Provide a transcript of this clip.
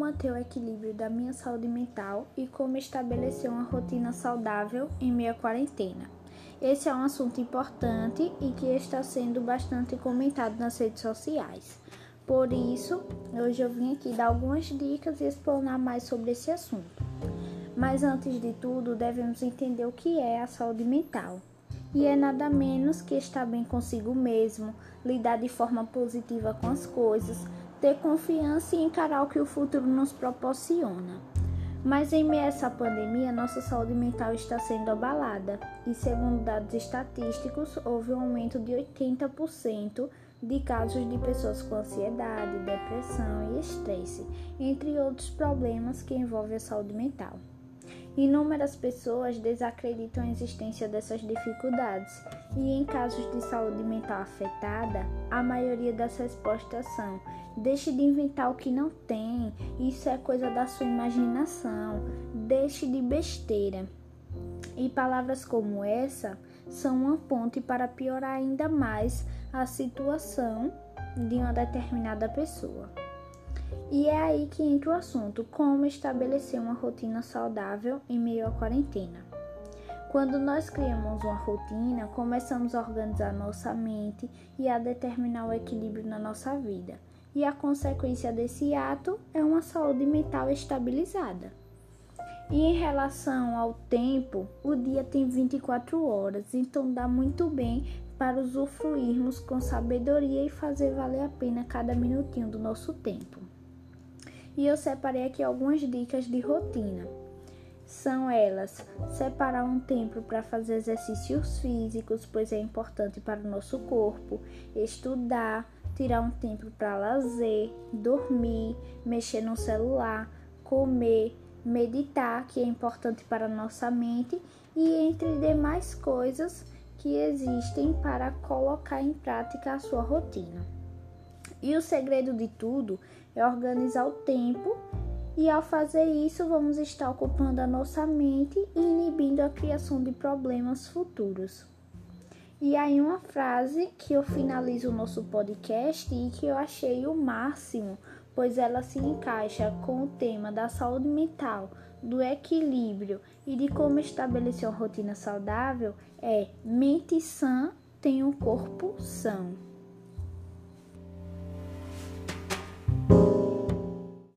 manter o equilíbrio da minha saúde mental e como estabelecer uma rotina saudável em à quarentena. Esse é um assunto importante e que está sendo bastante comentado nas redes sociais. Por isso, hoje eu vim aqui dar algumas dicas e explanar mais sobre esse assunto. Mas antes de tudo, devemos entender o que é a saúde mental. E é nada menos que estar bem consigo mesmo, lidar de forma positiva com as coisas, ter confiança e encarar o que o futuro nos proporciona. Mas em meio a essa pandemia, nossa saúde mental está sendo abalada e, segundo dados estatísticos, houve um aumento de 80% de casos de pessoas com ansiedade, depressão e estresse, entre outros problemas que envolvem a saúde mental. Inúmeras pessoas desacreditam a existência dessas dificuldades e, em casos de saúde mental afetada, a maioria das respostas são: deixe de inventar o que não tem, isso é coisa da sua imaginação, deixe de besteira. E palavras como essa são uma ponte para piorar ainda mais a situação de uma determinada pessoa. E é aí que entra o assunto: como estabelecer uma rotina saudável em meio à quarentena. Quando nós criamos uma rotina, começamos a organizar nossa mente e a determinar o equilíbrio na nossa vida. E a consequência desse ato é uma saúde mental estabilizada. E em relação ao tempo, o dia tem 24 horas, então dá muito bem para usufruirmos com sabedoria e fazer valer a pena cada minutinho do nosso tempo e eu separei aqui algumas dicas de rotina. São elas: separar um tempo para fazer exercícios físicos, pois é importante para o nosso corpo, estudar, tirar um tempo para lazer, dormir, mexer no celular, comer, meditar, que é importante para a nossa mente, e entre demais coisas que existem para colocar em prática a sua rotina. E o segredo de tudo é organizar o tempo, e ao fazer isso, vamos estar ocupando a nossa mente e inibindo a criação de problemas futuros. E aí, uma frase que eu finalizo o nosso podcast e que eu achei o máximo, pois ela se encaixa com o tema da saúde mental, do equilíbrio e de como estabelecer uma rotina saudável, é mente sã tem um corpo são.